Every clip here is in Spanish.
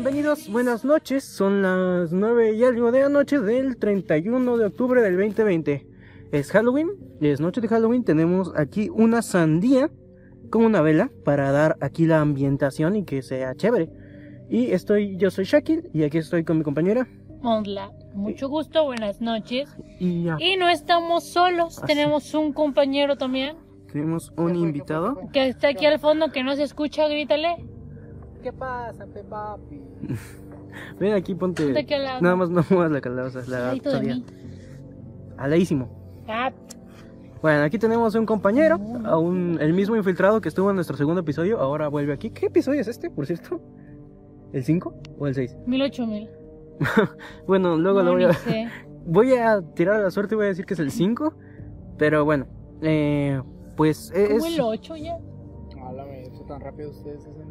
Bienvenidos, buenas noches. Son las 9 y algo de la noche del 31 de octubre del 2020. Es Halloween, es noche de Halloween. Tenemos aquí una sandía con una vela para dar aquí la ambientación y que sea chévere. Y estoy, yo soy Shakil y aquí estoy con mi compañera. Hola, mucho gusto, buenas noches. Y ya, Y no estamos solos, Así. tenemos un compañero también tenemos un invitado. que está aquí al fondo que no se escucha, grítale. ¿Qué pasa, Pepapi? Ven aquí, ponte. Lado. Nada más no muevas la calabaza, la mí. Aladísimo. Ah, Bueno, aquí tenemos un compañero, a un- el mismo infiltrado que estuvo en nuestro segundo episodio, ahora vuelve aquí. ¿Qué episodio es este, por cierto? ¿El 5 o el 6? mil ocho mil. Bueno, luego lo No, voy ni a... sé. Voy a tirar a la suerte y voy a decir que es el 5, pero bueno, eh, pues es... ¿Cómo el 8 ya? Háblame, eso tan rápido ustedes hacen.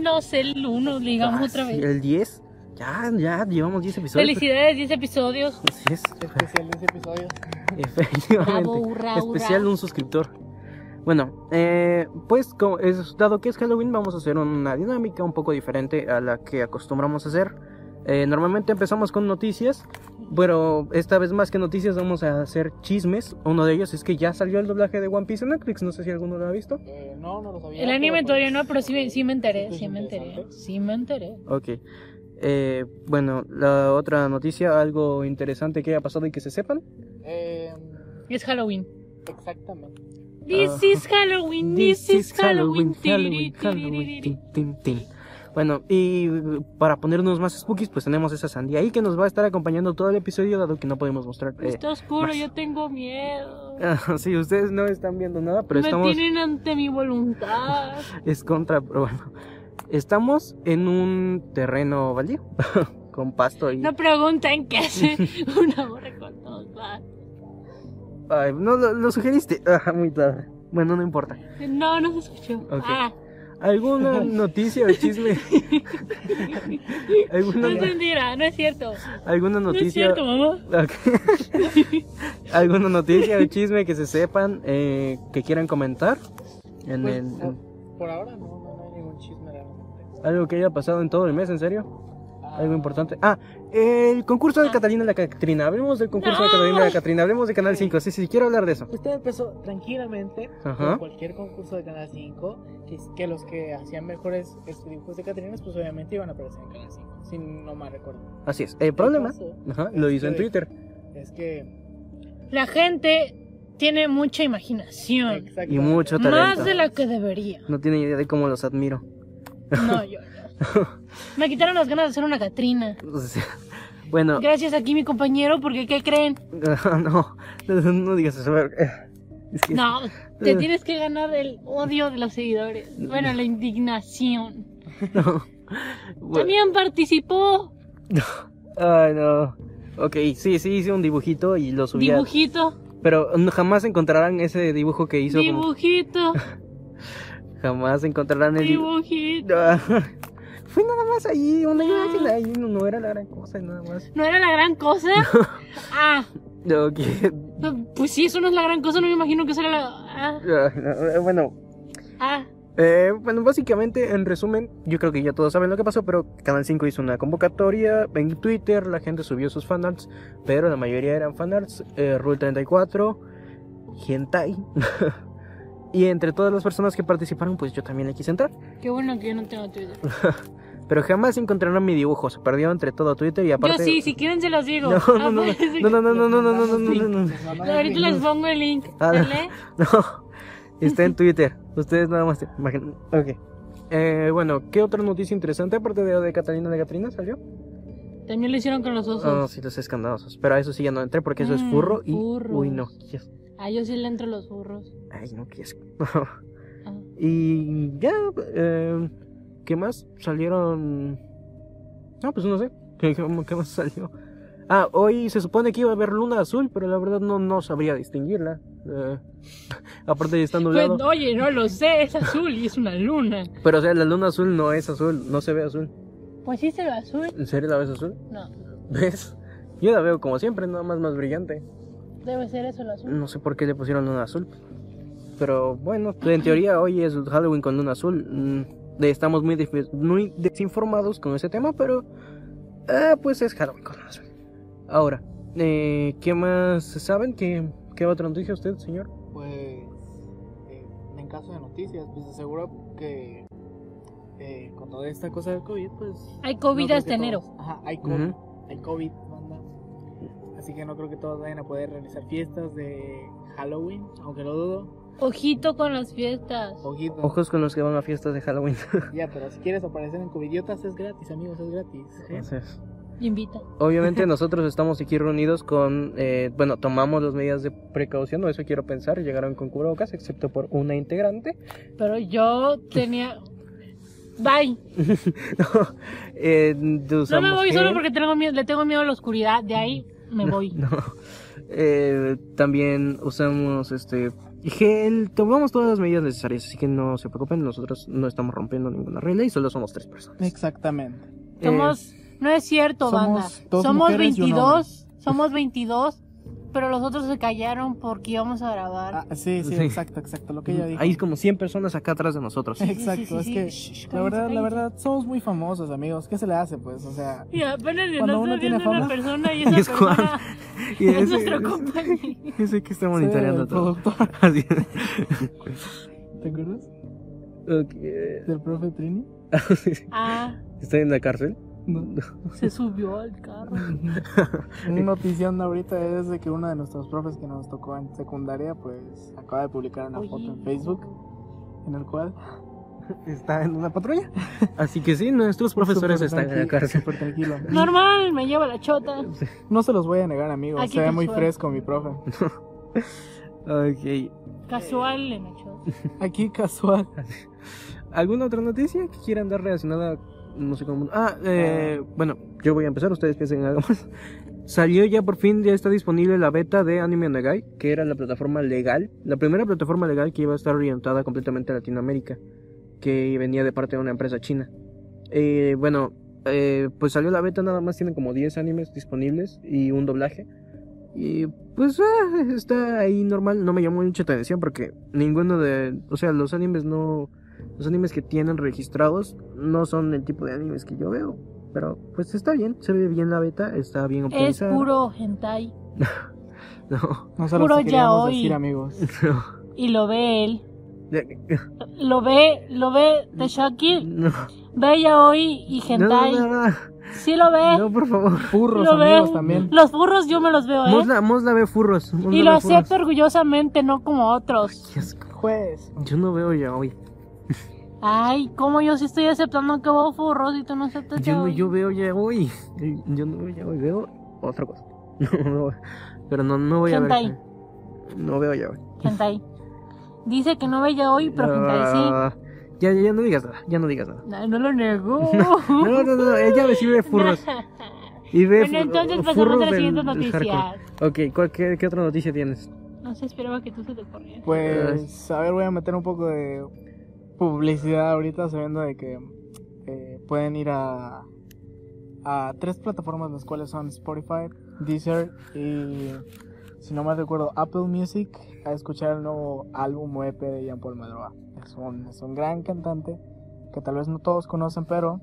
No sé, el 1, digamos Ah, otra sí, vez. El 10, ya, ya, llevamos 10 episodios. Felicidades, 10 episodios. Así es, Especial de ese episodio. efectivamente. Bravo, hurra, hurra. Especial un suscriptor. Bueno, eh, pues como es, dado que es Halloween vamos a hacer una dinámica un poco diferente a la que acostumbramos a hacer. Eh, normalmente empezamos con noticias, pero esta vez más que noticias vamos a hacer chismes. Uno de ellos es que ya salió el doblaje de One Piece en Netflix, no sé si alguno lo ha visto. Eh, no, no lo sabía. El anime pero, todavía pues, no, pero sí, me- sí me enteré, sí me enteré. Sí me enteré. Ok. Eh, bueno, la otra noticia, algo interesante que haya pasado y que se sepan. Eh, Es Halloween. exactamente. This Ah. is Halloween, this, is Halloween. Halloween, Halloween, tin, tin, tin. Bueno, y para ponernos más spookies, pues tenemos esa sandía ahí que nos va a estar acompañando todo el episodio, dado que no podemos mostrar. eh, Está oscuro, más. yo tengo miedo. ah, sí, ustedes no están viendo nada, pero Me estamos. tienen ante mi voluntad. Es contra. Pero bueno, estamos en un terreno baldío, con pasto y. No pregunten qué hace una hora con dos vatos. Ay, no lo, lo sugeriste. Ah, muy tarde. Bueno, no importa. No, no se escuchó. Ah, ¿Alguna noticia o chisme? no ¿Alguna, es mentira, no es cierto. alguna No es noticia? cierto, mamá. ¿Alguna noticia o chisme que se sepan eh, que quieran comentar? En Pues, el- por, ahora no, no, no hay ningún chisme realmente. algo que haya pasado en todo el mes, ¿en serio? Ah, Algo importante. Ah, el concurso de Catalina la Catrina. Hablemos del concurso de. Catalina la Catrina. Hablemos de Canal 5. Sí, sí, quiero hablar de eso. Usted empezó tranquilamente Ajá. con cualquier concurso de Canal 5, que, que los que hacían mejores este, dibujos de Catrinas, pues obviamente iban a aparecer en Canal 5, si no mal recuerdo. Así es. El problema, ajá, lo hizo en Twitter. Es que... La gente tiene mucha imaginación. Y mucho talento. Más de la que debería. No tiene idea de cómo los admiro. No, yo. Me quitaron las ganas de hacer una Catrina. Bueno, Gracias aquí mi compañero, porque ¿qué creen? no, no, no digas eso. Es que- No, te tienes que ganar el odio de los seguidores. Bueno, la indignación. no. Bueno, También participó. Ay, no. Ok, sí, sí, hice un dibujito y lo subí. a- Dibujito. Pero no- jamás encontrarán ese dibujo que hizo. como- Dibujito. Jamás encontrarán el. Dibujito. Fue nada más ahí, una imagen ahí, no, no era la gran cosa, nada más. ¿No era la gran cosa? Ah, Ok. pues sí, eso no es la gran cosa. No me imagino que sea la. Ah, Ah, Bueno, ah. eh, bueno, básicamente, en resumen, yo creo que ya todos saben lo que pasó, pero Canal 5 hizo una convocatoria en Twitter, la gente subió sus fanarts, pero la mayoría eran fanarts, eh, Rule 34, Hentai. y entre todas las personas que participaron, pues yo también le quise entrar. Qué bueno que yo no tengo Twitter. Pero jamás encontraron mi dibujo, se perdió entre todo Twitter y aparte... Yo sí, si quieren se los digo. No, no, no, no, no, no, no, no, no, no, no, no, no, no, no. Ahorita les pongo el link. Ah, ¿Sale? No, está en Twitter. Ustedes nada más. Imaginen. Ok. Eh, bueno, ¿qué otra noticia interesante aparte de de Catalina de Catrina salió? También lo hicieron con los osos. Oh, sí, los escandalosos. Pero a eso sí ya no entré porque eso es Mm, furro y. furros. Uy, no. Yes. Ah, yo sí le entro los burros. Ay, no, qué asco. Ah. y ya. eh, ¿Qué más? Salieron. No, pues no sé. ¿Qué, qué- qué más salió? Ah, hoy se supone que iba a haber luna azul, pero la verdad no, no sabría distinguirla. Eh, aparte de estar Pues, nublado. oye, no lo sé, es azul y es una luna. Pero o sea, la luna azul no es azul, no se ve azul. Pues sí se ve azul. ¿En serio la ves azul? No, ¿Ves? Yo la veo como siempre, nada más más brillante. debe ser eso el azul. No sé por qué le pusieron luna azul. Pero bueno, en teoría hoy es Halloween con luna azul. Mm, estamos muy, desinformados con ese tema, pero ah, pues es Halloween. cosas. Ahora, eh, ¿qué más saben? ¿Qué, ¿Qué otra noticia usted, señor? Pues, eh, en caso de noticias, pues seguro que eh, con toda esta cosa del COVID, pues... Hay no COVID creo hasta enero. todos- Ajá, hay COVID, hay COVID, banda. Así que no creo que todos vayan a poder realizar fiestas de Halloween, aunque lo dudo. Ojito con las fiestas. Ojito. Ojos con los que van a fiestas de Halloween. Ya, pero si quieres aparecer en Covidiotas es gratis, amigos, es gratis. ¿eh? Entonces, Invita. obviamente nosotros estamos aquí reunidos con, eh, bueno, tomamos las medidas de precaución, o eso quiero pensar, llegaron con cubrebocas, excepto por una integrante. Pero yo tenía. Bye. no, eh, No me voy gel. solo porque tengo miedo, le tengo miedo a la oscuridad. De ahí me voy. No. Eh, también usamos este gel, tomamos todas las medidas necesarias, así que no se preocupen, nosotros no estamos rompiendo ninguna regla y solo somos tres personas. Exactamente. Somos. No es cierto, somos banda. Somos mujeres y un 22. Somos 22. Pero los otros se callaron porque íbamos a grabar. Ah, sí, sí, Sí. exacto, exacto, lo que ella dijo. Hay como 100 personas acá atrás de nosotros. Exacto, Sí, sí, sí, es que la verdad, la verdad, somos muy famosos, amigos. ¿Qué se le hace, pues? O sea, Y apenas Cuando uno tiene viendo una fama. persona y esa persona Y es ese- nuestro compañero. ese que está monitoreando todo. productor. Así. ¿Te acuerdas? Del profe Trini. Ah, ¿Está en la cárcel? No. se subió al carro. Una notición ahorita es de que uno de nuestros profes que nos tocó en secundaria, pues acaba de publicar una Oye. foto en Facebook en el cual Está en una patrulla. Así que sí, nuestros profesores están en la cárcel. súper tranquilo. Normal, me lleva la chota. No se los voy a negar, amigos. Aquí Se ve muy casual. fresco mi profe. Ok. Casual en la chota. Aquí casual. ¿Alguna otra noticia que quieran dar relacionada música mundo? Ah, eh, bueno, yo voy a empezar, ustedes piensen en algo más. Salió ya por fin, ya está disponible la beta de Anime Onegai, que era la plataforma legal, la primera plataforma legal que iba a estar orientada completamente a Latinoamérica, que venía de parte de una empresa china. Eh, bueno, eh, pues salió la beta, nada más tienen como 10 animes disponibles y un doblaje. Y pues ah, está ahí normal, no me llamó mucha atención porque ninguno de, o sea, los animes no, los animes que tienen registrados no son el tipo de animes que yo veo. Pero pues está bien, se ve bien la beta, está bien Es optimizada. puro hentai. No, No se Puro yaoi. decir, amigos. no. Y lo ve él. Ya- Lo ve, lo ve de Shaki. No, Ve ya hoy y no, hentai. no, no, Sí lo ve. no, por favor. Furros, Lo amigos, veo. también. Los burros yo me los veo, ¿eh? Mosla, Mosla ve furros. Mosla y lo ve furros. acepto orgullosamente, no como otros. Qué asco. Juez. Yo no veo ya hoy. Ay, como yo sí estoy aceptando que veo furros y tú no aceptas Yo, no, yaoi? yo veo ya hoy. Yo no veo ya hoy, veo otra cosa. No, no, pero no, no voy a ver. No veo ya hoy. Hentai. Dice que no ve ya hoy, pero hentai Ah, Ya, ya, ya no digas nada, ya no digas nada. sí. No lo negó. No, no, no, ella sí ve furros. Y ve Bueno, entonces pasamos a la del- siguiente del noticia. hardcore. Ok, ¿cuál- qué, qué otra noticia tienes? No se esperaba que tú se te corriera. Pues, a ver, voy a meter un poco de publicidad ahorita, sabiendo de que eh, pueden ir a, a tres plataformas, las cuales son Spotify, Deezer y, si no mal recuerdo, Apple Music, a escuchar el nuevo álbum o EP de Jean Paul Madroa. Es un, es un gran cantante que tal vez no todos conocen, pero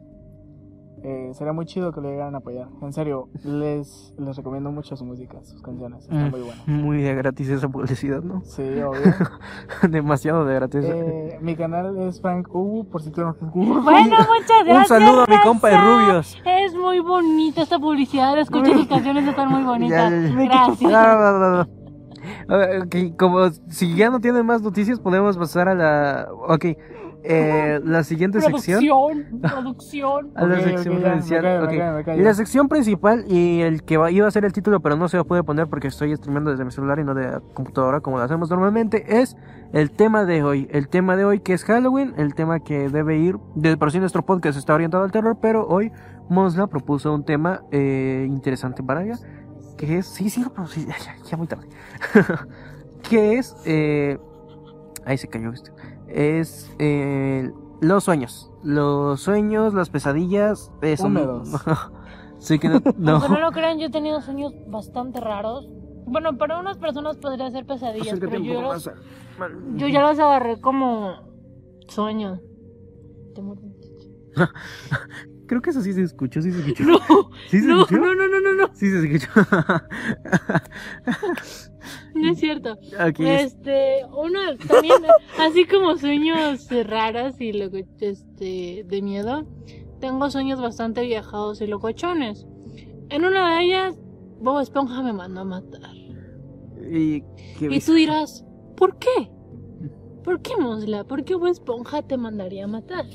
eh, sería muy chido que lo llegaran a apoyar. En serio, les, les recomiendo mucho su música, sus canciones, están Mm. muy buenas. Muy de gratis esa publicidad, ¿no? Sí, obvio. Demasiado de gratis. Eh, mi canal es Frank Ubu, por si tú no Bueno, muchas gracias. Un saludo a mi compa de. Rubios. Es muy bonita esta publicidad. Escucha sus canciones, están muy bonitas. Ya, ya, ya. Gracias. A ver, ok, como si ya no tienen más noticias, podemos pasar a la. Ok, eh, la siguiente sección. Producción, producción. A la Ok, sección ok, ya, me principal. la sección principal y el que va- iba a ser el título, pero no se lo puede poner porque estoy streamando desde mi celular y no de la computadora como lo hacemos normalmente, es el tema de hoy. El tema de hoy que es Halloween, el tema que debe ir, de por sí nuestro podcast está orientado al terror, pero hoy Mosla propuso un tema eh, interesante para ella, que es, sí, sí, ya, ya muy tarde, que es, eh, ahí se cayó esto, es eh, los sueños, los sueños, las pesadillas, eh, son- sí que no, no. Aunque no lo crean, yo he tenido sueños bastante raros. Bueno, para unas personas podría ser pesadillas, pero yo, los- a- yo ya los agarré como sueños. Creo que eso sí se escuchó, sí se escuchó. No, ¿Sí se no, escuchó? no, no, no, no, no, Sí se escuchó. no es cierto. Aquí es- Este, uno también, así como sueños raras y luego, este, de miedo, tengo sueños bastante viajados y locochones. En una de ellas, Bob Esponja me mandó a matar. Y, qué Y tú dirás, ¿por qué? ¿Por qué, Mosla? ¿Por qué Bob Esponja te mandaría a matar?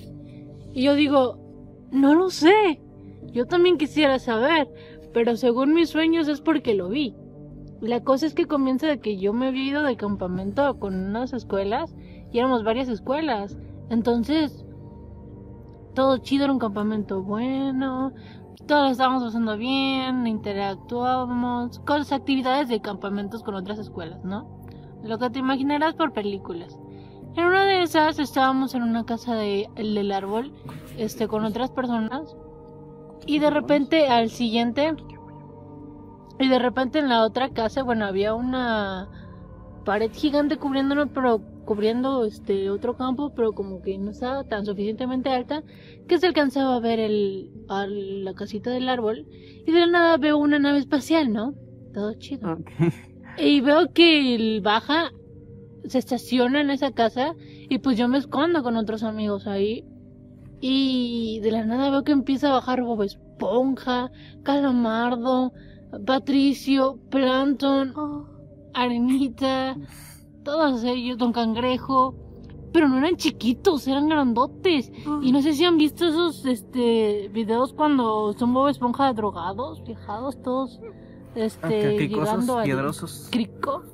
Y yo digo, no lo sé. Yo también quisiera saber, pero según mis sueños es porque lo vi. La cosa es que comienza de que yo me había ido de campamento con unas escuelas y éramos varias escuelas. Entonces, todo chido era un campamento bueno, todos estábamos pasando bien, interactuábamos, cosas, actividades de campamentos con otras escuelas, ¿no? Lo que te imaginarás por películas. En una de esas estábamos en una casa de el del árbol, este, con otras personas, y de repente al siguiente, y de repente en la otra casa, bueno, había una pared gigante cubriéndonos, pero cubriendo este otro campo, pero como que no estaba tan suficientemente alta que se alcanzaba a ver el, a la casita del árbol y de la nada veo una nave espacial, ¿no? Todo chido. Ok. Y veo que baja, se estaciona en esa casa y pues yo me escondo con otros amigos ahí. Y de la nada veo que empieza a bajar Bob Esponja, Calamardo, Patricio, Plankton, Arenita, todos ellos, Don Cangrejo. Pero no eran chiquitos, eran grandotes. Y no sé si han visto esos este videos cuando son Bob Esponja drogados, viajados, todos este Acá, cricosos, llegando al piedrosos. crico.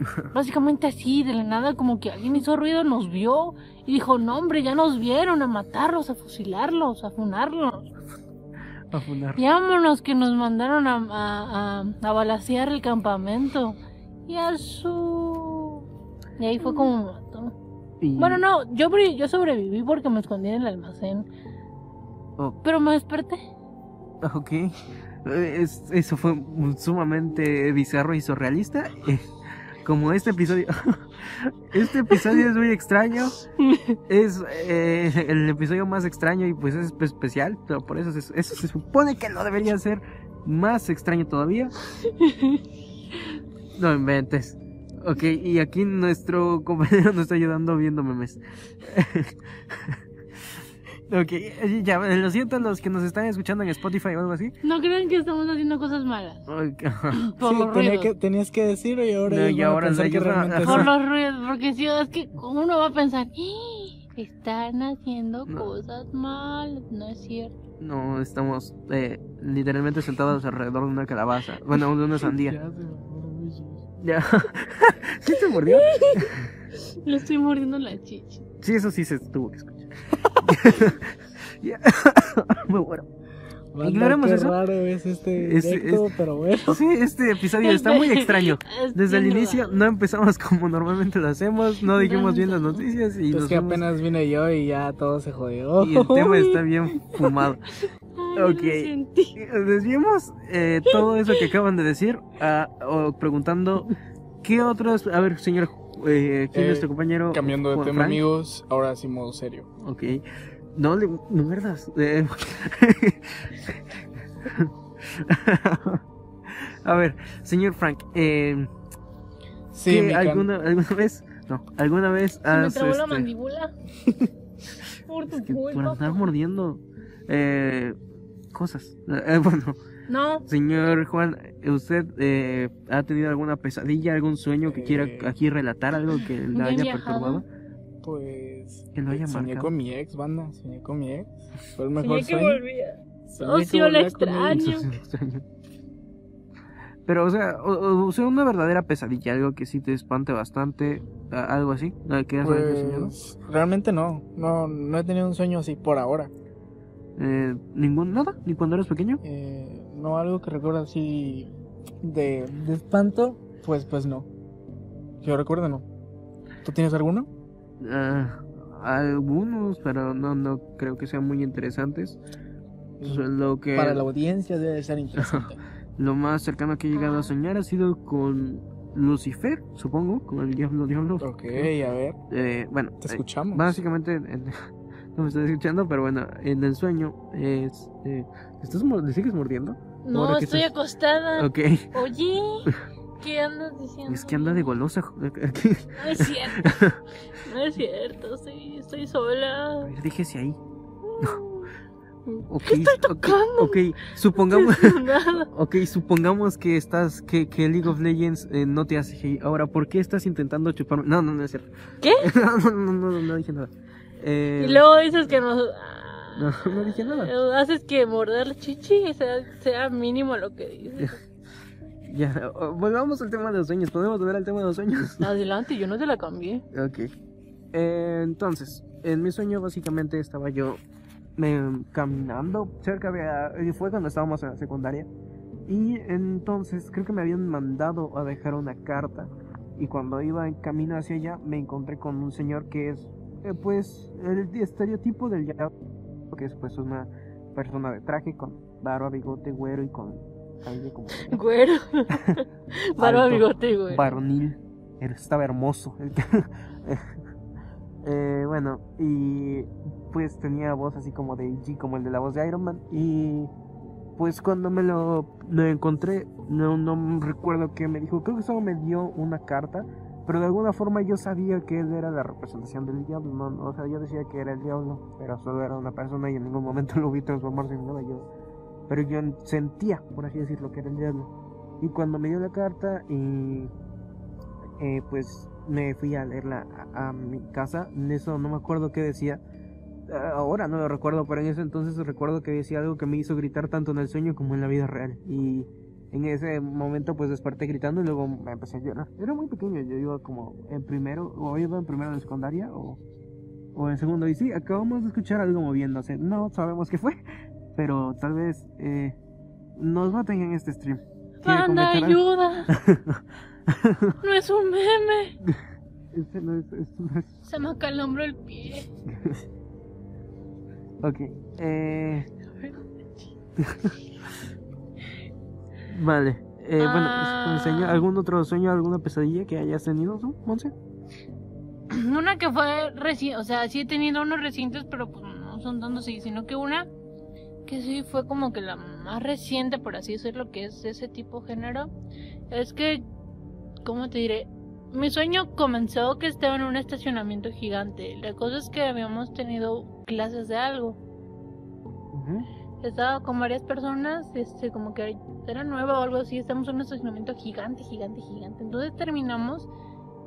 Básicamente así, de la nada, como que alguien hizo ruido, nos vio y dijo, no hombre, ya nos vieron a matarlos, a fusilarlos, a funarlos. A funar. Y vámonos que nos mandaron a, a, a, a balacear el campamento. Y a su... Y ahí fue como me mató. Y- Bueno, no, yo, yo sobreviví porque me escondí en el almacén. Oh, Pero me desperté. ok. Es- eso fue sumamente bizarro y surrealista. Como este episodio. este episodio es muy extraño. Es eh, el episodio más extraño y pues es especial. Pero por eso se, eso se supone que no debería ser más extraño todavía. No inventes. Ok, y aquí nuestro compañero nos está ayudando viendo memes. ok, eh, ya, lo siento a los que nos están escuchando en Spotify o algo así. No crean que estamos haciendo cosas malas. Por Sí, los tenía ruidos. que, tenías que decirlo y ahora, No, y a ahora que realmente Por los ruidos, porque si es que uno va a pensar, "Ih, están haciendo No. cosas malas, no es cierto. No, estamos eh, literalmente sentados alrededor de una calabaza. Bueno, de una sandía. Ya. ¿Sí te mordió? Le estoy mordiendo la chicha. Sí, eso sí se tuvo que escuchar. Muy bueno. Ignoremos qué eso. raro es este Es- directo, pero bueno. Sí, este episodio está muy extraño. Es Desde el inicio no empezamos como normalmente lo hacemos, no dijimos bien las noticias y, Es nos que apenas vine yo y ya todo se jodió. y el tema está bien fumado. Ok. Desviemos eh, todo eso que acaban de decir a- o preguntando qué otros... A ver, señor, eh, ¿quién es Eh, nuestro compañero? Cambiando de Juan tema, Frank? amigos, ahora sí modo serio. Ok. No le no muerdas. Eh, A ver, señor Frank, eh, Sí, ¿qué mi can- alguna, alguna vez, no, alguna vez Se me has, trabó la este, mandíbula. Por tu es que por culpa. andar mordiendo eh, cosas? Eh, bueno, No, señor Juan, ¿usted eh, ha tenido alguna pesadilla, algún sueño que quiera Eh, aquí relatar, algo que le ¿ya he haya viajado? perturbado? Pues. Que lo haya soñé marcado. con mi ex, banda. Soñé con mi ex. Fue el mejor soñé que sueño. volvía. Soñé que la volvía extraño. Pero, o sea, o, o sea, una verdadera pesadilla, algo que sí te espante bastante, algo así, ¿a ¿qué has soñado? Pues. Realmente no. No, no he tenido un sueño así por ahora. Eh, ¿Ningún, nada? ¿Ni cuando eras pequeño? Eh, no algo que recuerdo así. De, de espanto. Pues, pues no. Yo recuerdo, no. ¿Tú tienes alguno? Ah, algunos, pero no, no creo que sean muy interesantes. Lo que Para la audiencia debe ser interesante. lo más cercano que he llegado a soñar ha sido con Lucifer, supongo, con el diablo diablo. ok, a ver. Eh, bueno, Te eh, escuchamos. básicamente, eh, no me estás escuchando, pero bueno, en el sueño, es, eh, ¿estás ¿le sigues mordiendo? No, estoy estás- acostada. Ok, Oye, ¿qué andas diciendo? es que anda de golosa. No es cierto. No es cierto, estoy, estoy sola. A ver, déjese ahí. Ok, ¿Qué estoy tocando? Ok, supongamos, Nada. ok, supongamos que estás, que, que League of Legends eh, no te hace. Ahora, ¿por qué estás intentando chuparme? No, no, no es cierto. ¿Qué? no, no, no, no, no, no dije nada. Eh, Y luego dices que nos. No, no dije nada. Haces que morder la chichi sea, sea mínimo lo que dices. Ya, volvamos al tema de los sueños. ¿Podemos volver al tema de los sueños? Adelante, yo no te la cambié. Ok. Eh, entonces, en mi sueño básicamente estaba yo eh, caminando cerca de... y Fue cuando estábamos en la secundaria. Y entonces creo que me habían mandado a dejar una carta. Y cuando iba en camino hacia allá me encontré con un señor que es eh, pues el estereotipo del diablo. Que es pues una persona de traje con barba, bigote, güero y con cabello como... Güero. Barba, bigote, güero. varonil. Estaba hermoso. Eh, bueno, y pues tenía voz así como de G, como el de la voz de Iron Man. Y pues cuando me lo, lo encontré, no, no recuerdo qué me dijo. Creo que solo me dio una carta. Pero de alguna forma yo sabía que él era la representación del diablo. ¿no? O sea, yo decía que era el diablo, pero solo era una persona y en ningún momento lo vi transformarse en nada. Yo, pero yo sentía, por así decirlo, que era el diablo. Y cuando me dio la carta, y eh, pues me fui a leerla a, a mi casa. En eso no me acuerdo qué decía. Ah, Ahora no lo recuerdo, pero en ese entonces recuerdo que decía algo que me hizo gritar tanto en el sueño como en la vida real. Y en ese momento pues desperté gritando y luego me empecé a llorar. Era muy pequeño, yo iba como en primero, o iba en primero de secundaria o, o en segundo. Y sí, acabamos de escuchar algo moviéndose. No sabemos qué fue, pero tal vez eh, nos maten en este stream. ¿Quiere Anda, comentar algo? ayuda. No es un meme. Este no es- este no es- Se me acalombró el pie. Ok. Eh... vale. Eh, bueno, Ah. sueño- ¿algún otro sueño, alguna pesadilla que hayas tenido tú, Monse? Una que fue reciente, o sea, sí he tenido unos recientes, pero pues no son tantos, sí, sino que una que sí fue como que la más reciente, por así decirlo, que es ese tipo de género, es que, ¿cómo te diré? Mi sueño comenzó que estaba en un estacionamiento gigante. La cosa es que habíamos tenido clases de algo. Estaba con varias personas, este, como que era nueva o algo así. Estamos en un estacionamiento gigante, gigante, gigante. Entonces terminamos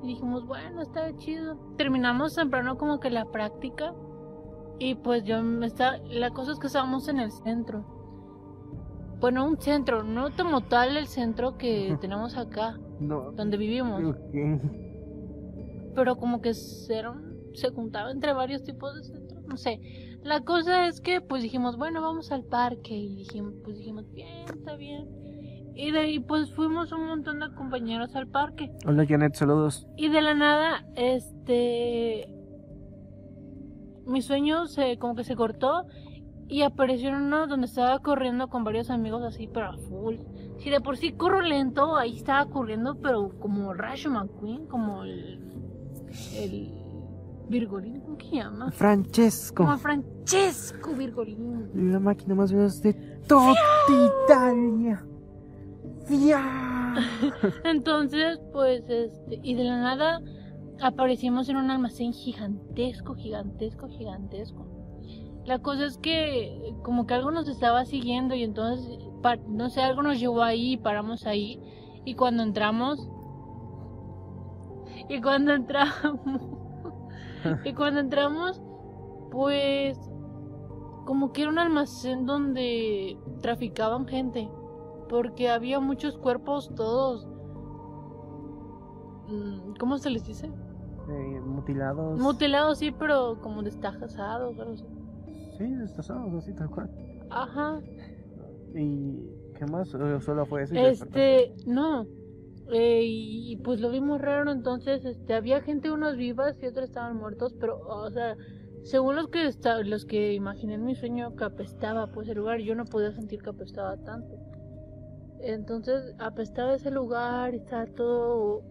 y dijimos, bueno, está chido. Terminamos temprano como que la práctica. Y pues yo me está, la cosa es que estábamos en el centro. Bueno, un centro, no como tal el centro que tenemos acá, No. donde vivimos. Pero como que se, se juntaba entre varios tipos de centros, no sé. La cosa es que pues dijimos, bueno, vamos al parque y dijimos, pues dijimos, bien, está bien. Y de ahí pues fuimos un montón de compañeros al parque. Hola Janet, saludos. Y de la nada, este mi sueño se como que se cortó y apareció uno donde estaba corriendo con varios amigos así, pero a full. Si de por sí corro lento, ahí estaba corriendo, pero como Rayo McQueen, como el el Virgolín, ¿cómo que se llama? Francesco, Como Francesco Virgolín. la máquina más veloz de toda Italia. Fia. Entonces, pues, este, y de la nada aparecimos en un almacén gigantesco, gigantesco, gigantesco. La cosa es que como que algo nos estaba siguiendo y entonces, no sé, algo nos llevó ahí y paramos ahí. Y cuando entramos, y cuando entramos, y cuando entramos, pues, como que era un almacén donde traficaban gente porque había muchos cuerpos todos mm, ¿cómo se les dice? Eh, mutilados. mutilados sí pero como destajados algo así. sí, destazados, así tal cual. ajá ¿Y qué más? ¿O solo fue eso? y este no Eh, y, pues lo vimos raro entonces este había gente unos vivas y otros estaban muertos pero o sea según los que esta- los que imaginé en mi sueño que apestaba pues el lugar yo no podía sentir que apestaba tanto entonces apestaba ese lugar estaba todo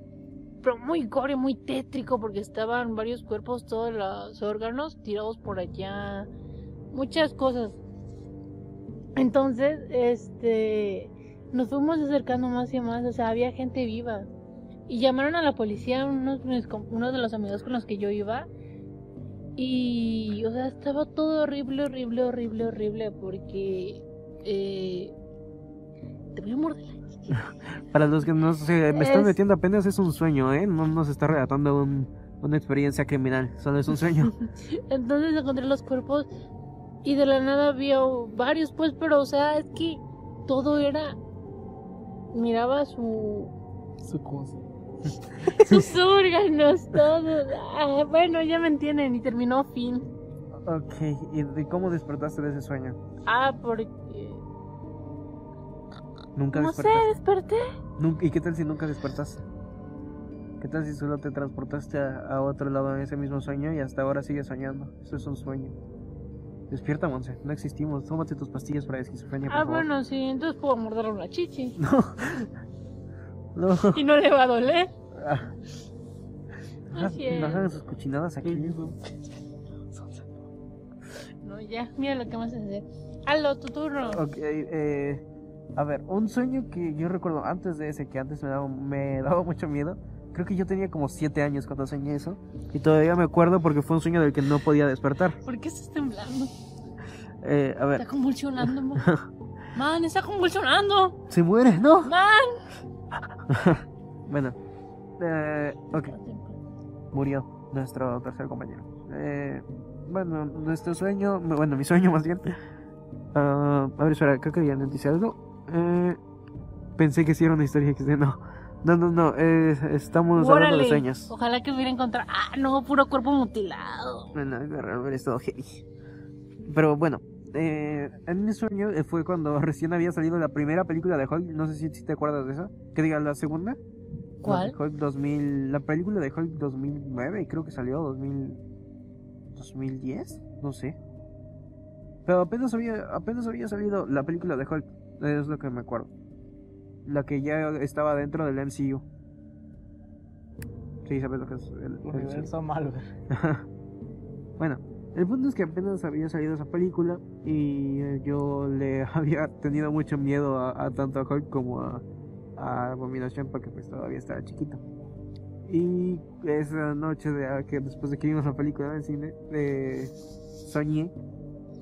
pero muy gore, muy tétrico, porque estaban varios cuerpos, todos los órganos tirados por allá, muchas cosas. Entonces, este, nos fuimos acercando más y más, o sea, había gente viva. Y llamaron a la policía unos, mis com- uno de los amigos con los que yo iba. Y, o sea, estaba todo horrible, horrible, horrible, horrible, porque... Eh, te voy a morder. Para los que no se me están Es- metiendo apenas es un sueño, ¿eh? No nos está relatando un- una experiencia criminal, solo es un sueño. Entonces encontré los cuerpos y de la nada había varios, pues, pero, o sea, es que todo era... Miraba su... Su cosa. sus órganos, todo. Ah, bueno, ya me entienden y terminó fin. ok, ¿y de cómo despertaste de ese sueño? Ah, porque... ¿Nunca No sé, despertaste? desperté. Nunca- ¿Y qué tal si nunca despertaste? ¿Qué tal si solo te transportaste a, a otro lado en ese mismo sueño y hasta ahora sigues soñando? Eso es un sueño. Despierta, Monse, no existimos. Tómate tus pastillas para esquizofrenia, por Ah, favor. bueno, sí, entonces puedo morder una chichi. No. No. Y no le va a doler. Ah. Así No hagan sus cochinadas aquí. No, ya, mira lo que más hacer. Hazlo, tu turno. Ok, eh, a ver, un sueño que yo recuerdo antes de ese, que antes me daba, me daba mucho miedo. Creo que yo tenía como 7 años cuando soñé eso. Y todavía me acuerdo porque fue un sueño del que no podía despertar. ¿Por qué estás temblando? Eh, a ver, Está convulsionando, man. Man, está convulsionando. se muere, ¿no? Man. Bueno, eh, ok, murió nuestro tercer compañero. Eh, bueno, nuestro sueño, bueno, mi sueño más bien. Ah, a ver, espera, creo que ya dice algo. Eh, pensé que sí era una historia que no. No, no, no, eh, estamos hablando de sueños. Ojalá que hubiera encontrado. Ah, no, puro cuerpo mutilado. Bueno, hubiera estado heavy. Pero bueno, eh, en mi sueño eh, fue cuando recién había salido la primera película de Hulk. No sé si, si te acuerdas de esa. Que diga la segunda. ¿Cuál? La Hulk 2000. La película de Hulk 2009, creo que salió. 2000, 2010, no sé. Pero apenas había, apenas había salido la película de Hulk. Es lo que me acuerdo. La que ya estaba dentro del MCU. Sí, sabes lo que es el, el. Universo Marvel. Bueno, el punto es que apenas había salido esa película y yo le había tenido mucho miedo a, a tanto a Hulk como a, a Abominación porque pues todavía estaba chiquito. Y esa noche de, ah, que después de que vimos la película en el cine, eh, soñé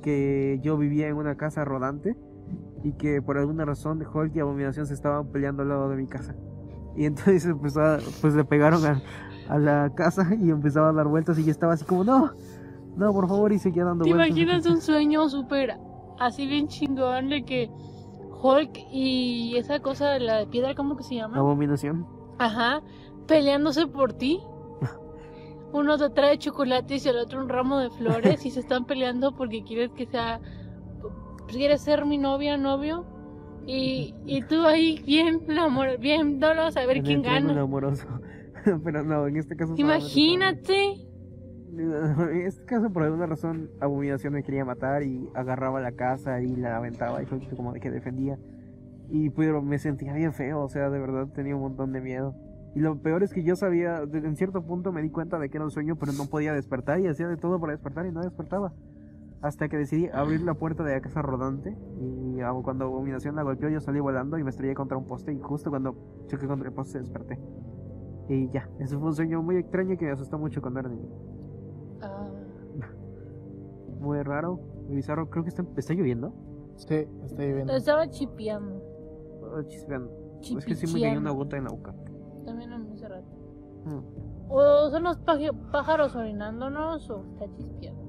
que yo vivía en una casa rodante y que por alguna razón Hulk y Abominación se estaban peleando al lado de mi casa. Y entonces empezó a- pues le pegaron a, a la casa y empezaba a dar vueltas y yo estaba así como, no, no, por favor, y seguía dando ¿Te vueltas. imaginas un sueño súper así bien chingón de que Hulk y esa cosa de la piedra, ¿cómo que se llama? Abominación. Ajá, peleándose por ti. Uno te trae chocolates y el otro un ramo de flores y se están peleando porque quieres que sea, quieres ser mi novia, novio. Y, y tú ahí bien, amor, bien, dolos a ver en quién gana. amoroso. Pero no, en este caso... Imagínate. En este caso, por alguna razón, Abominación me quería matar y agarraba la casa y la aventaba y Hulk como de que defendía. Y pero me sentía bien feo, o sea, de verdad tenía un montón de miedo. Y lo peor es que yo sabía, en cierto punto me di cuenta de que era un sueño, pero no podía despertar y hacía de todo para despertar y no despertaba. Hasta que decidí abrir la puerta de la casa rodante y cuando Abominación la golpeó yo salí volando y me estrellé contra un poste y justo cuando choqué contra el poste desperté. Y ya, eso fue un sueño muy extraño que me asustó mucho cuando era niño. Ah, Muy raro, muy bizarro. Creo que está, está lloviendo. Sí, estoy viviendo. estaba chipeando. Oh, chispeando. Es que sí me cayó una gota en la boca. También a mí hace rato. Mm, ¿O son los pájaros orinándonos o está chispeando?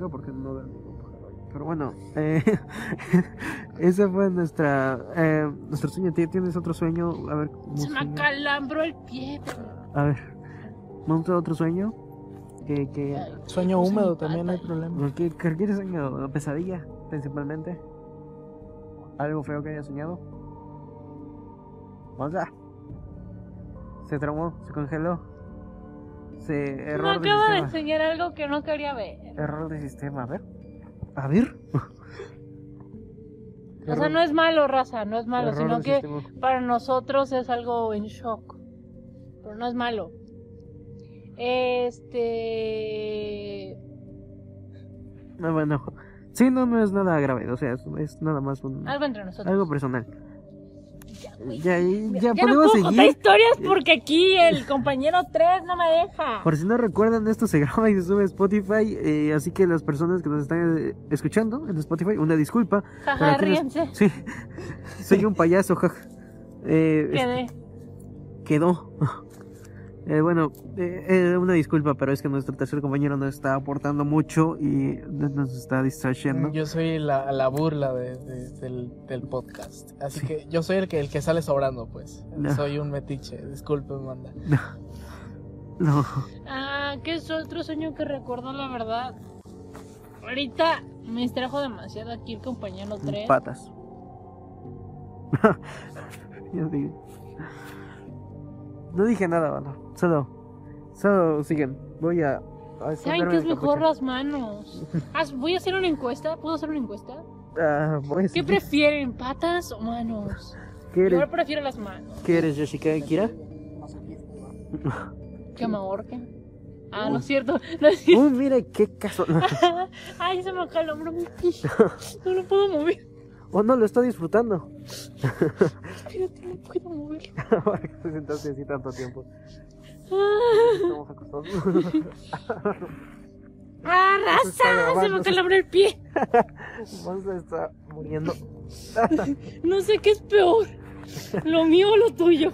Creo porque no veo ningún pájaro. Pero bueno, eh, ese fue nuestra, eh, nuestro sueño. ¿Ti- ¿Tienes otro sueño? A ver, un Se me acalambró el pie. A ver, ¿monta otro sueño? Que, Sueño puse húmedo también, no hay problema. ¿qué, qué quieres sueño? ¿Pesadilla? Principalmente. ¿Algo feo que haya soñado? Vamos a. Se traumó, se congeló. Me error de acaba de sistema. enseñar algo que no quería ver. Error de sistema, a ver. A ver. O sea, no es malo, raza, no es malo, Error sino de que sistema. para nosotros es algo en shock. pero no es malo. Este. Ah, bueno, sí, no, no es nada grave, o sea, es, es nada más un, Algo entre nosotros. algo personal. Ya. Ya, ya, no podemos puedo seguir. historias porque aquí el compañero 3 no me deja. Por si no recuerdan, esto se graba y se sube a Spotify, eh, así que las personas que nos están eh, escuchando en Spotify, una disculpa. Jaja, nos- ríense. Sí, soy un payaso, jaja. Eh, Quedé. quedó. Eh, bueno, eh, eh, una disculpa, pero es que nuestro tercer compañero nos está aportando mucho y nos está distrayendo. Yo soy la, la burla de- de- del, del podcast. Así que yo soy el que, el que sale sobrando, pues. No. Soy un metiche. Disculpe, manda. No, Ah, que es otro sueño que recuerdo, la verdad. Ahorita me distrajo demasiado aquí el compañero 3. patas. Ya dije. No dije nada, mano. Solo, solo siguen. Voy a. a ¿Saben qué es mejor capucha. las manos? Voy a hacer una encuesta. ¿Puedo hacer una encuesta? Ah, pues, ¿Qué prefieren, patas o manos? ¿Qué eres? Yo prefiero las manos. ¿Qué eres, Yoshika Kira? Que me ahorquen. Ah, no es cierto. No es cierto. Uy, mira qué caso. Ay, se me acá el hombro. No lo puedo mover. Oh, no, lo está disfrutando. Espérate, no puedo moverlo. ¿Para qué te sentaste así tanto tiempo? Ah, Estamos acostados. ¡Ah, raza! Se me calambra el pie. Monza está muriendo. No sé qué es peor. Lo mío o lo tuyo.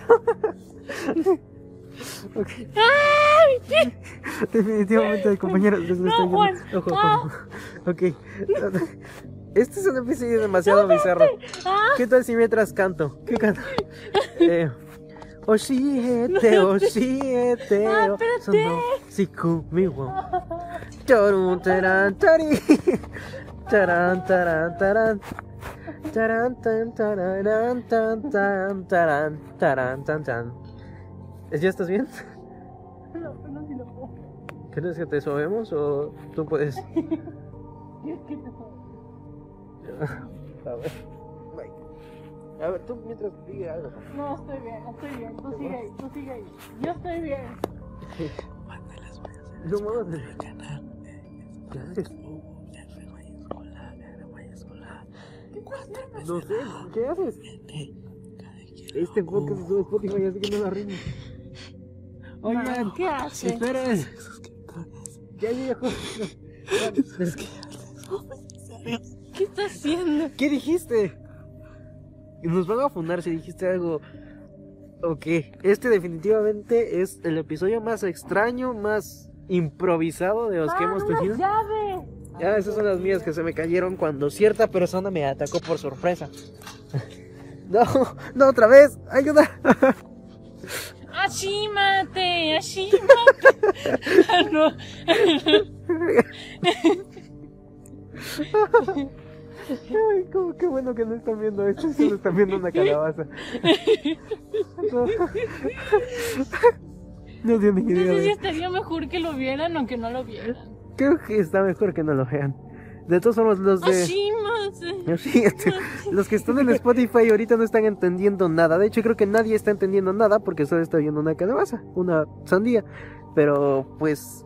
Ok. ¡Ah, mi pie! Definitivamente el compañero les No. Juan. Ojo, Ah. ojo. Ok. Este es un episodio demasiado bizarro. ¡Ah! ¿Qué tal si mientras canto? ¿Qué canto? Eh, Oshiete, oshiete, sono sikumiwo. Torun, taran, tari. Taran, taran, taran. Taran, tan, tararán, tan, tan, taran, taran, tan, tan. ¿Ya estás bien? No, no, si lo puedo. ¿Quieres que te sobemos o tú puedes? Dios, ¿qué te A ver. A ver, tú mientras diga algo. No, estoy bien, estoy bien. Tú sigue ahí, tú sigue ahí. Yo estoy bien. No muevas el canal. No sé, ¿qué haces? Este podcast es de Spotify, así que no la rimes. Oigan, ¿Qué hace? esperen. Ya llegó. ¿Qué está haciendo? ¿Qué dijiste? Nos van a fundar si dijiste algo. Ok, este definitivamente es el episodio más extraño, más improvisado de los que hemos ¡Ah, tenido. llave! Ah, esas son las mías que se me cayeron cuando cierta persona me atacó por sorpresa. No, no, otra vez, ayuda. ¡Ashímate! ¡Ashímate! Ah, no. Ay, cómo, qué bueno que no están viendo esto, solo están viendo una calabaza. No, no tienen No idea. sé si estaría mejor que lo vieran o que no lo vieran. Creo que está mejor que no lo vean. De todos somos los de... Este, los que están en Spotify ahorita no están entendiendo nada. De hecho, creo que nadie está entendiendo nada porque solo está viendo una calabaza, una sandía. Pero, pues,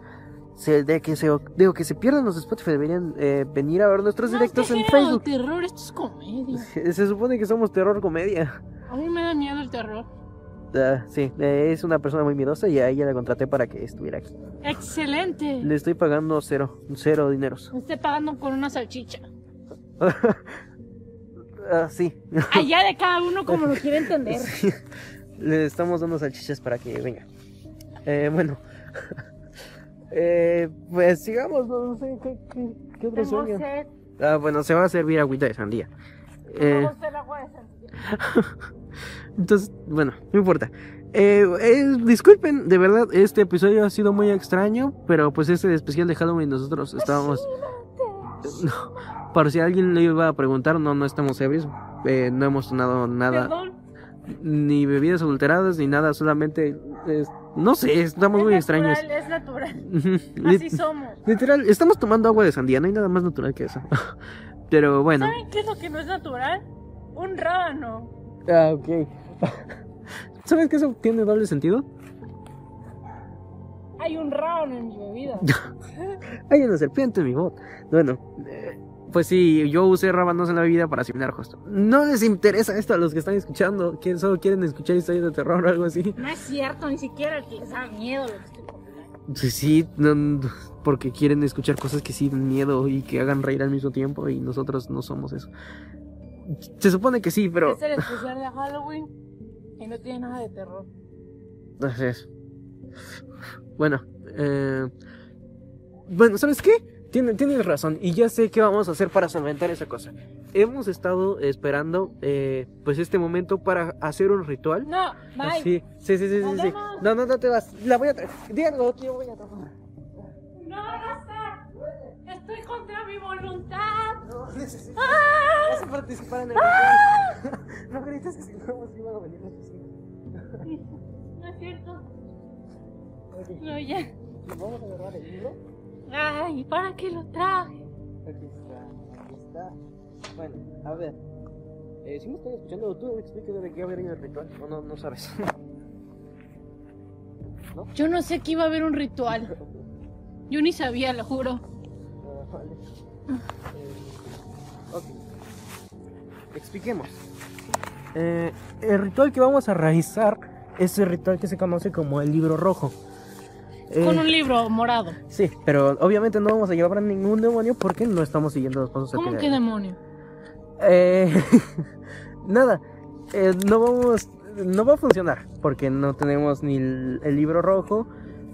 se, de que se, digo que se pierdan los Spotify deberían eh, venir a ver nuestros No, directos en Facebook. de terror, esto es comedia. Se supone que somos terror comedia. A mí me da miedo el terror. Ah, sí, eh, es una persona muy miedosa y a ella la contraté para que estuviera aquí. ¡Excelente! Le estoy pagando cero, cero dineros. Me estoy pagando con una salchicha. Ah, sí. Allá de cada uno como lo quiere entender. Sí. Le estamos dando salchichas para que venga. Eh, bueno. Eh, pues sigamos, no, no sé qué, qué, qué otro Tengo sueño. sed. Ah, bueno, se va a servir agüita de sandía. Eh, sed, agua de sandía. entonces, bueno, no importa. Eh, eh, disculpen, de verdad, este episodio ha sido muy extraño, pero pues este especial de Halloween nosotros estábamos... No, para si alguien le iba a preguntar, no, no estamos ebrios, eh, no hemos tomado nada, Perdón. Ni bebidas adulteradas, ni nada, solamente, no sé, estamos es muy natural, extraños. Es natural. Así somos. Literal, estamos tomando agua de sandía, no hay nada más natural que eso. Pero bueno. ¿Saben qué es lo que no es natural? Un rábano. Ah, ok. ¿Sabes que eso tiene doble sentido? Hay un round en mi bebida. Hay una serpiente en mi bot. Bueno, eh, pues sí, yo usé rábanos en la bebida para asimilar justo. No les interesa esto a los que están escuchando, que solo quieren escuchar historias de terror o algo así. No es cierto, ni siquiera que les da miedo lo que estoy contando. Sí, no, porque quieren escuchar cosas que sí dan miedo y que hagan reír al mismo tiempo y nosotros no somos eso. Se supone que sí, pero... Es el especial de Halloween y no tiene nada de terror. Así es. Bueno, eh, bueno, ¿sabes qué? Tienes, tienes razón y ya sé qué vamos a hacer para solventar esa cosa. Hemos estado esperando eh, pues este momento para hacer un ritual. No, bye. Sí, sí, sí, sí, sí. No, no, no te vas. La voy a traer. Algo que yo voy a tomar. No, Raza. Estoy contra mi voluntad. No, necesito. ¡Ah! Vas a participar en el ritual. No grites que si no, sí van a venir vecinos. No es cierto. No, ya. Vamos a agarrar el libro. Ay, ¿para qué lo traje? Aquí está, aquí está. Bueno, a ver. Eh, si me están escuchando, tú me explicas de qué va a venir el ritual. O no, no sabes. Yo no sé que iba a haber un ritual. Yo ni sabía, lo juro. Ah, vale. Eh, ok. Expliquemos. Eh, el ritual que vamos a realizar es el ritual que se conoce como el libro rojo. Eh, Con un libro morado. Sí, pero obviamente no vamos a llevar a ningún demonio porque no estamos siguiendo los pasos ¿Cómo que demonio? Eh, nada, eh, no vamos, no va a funcionar porque no tenemos ni el, el libro rojo,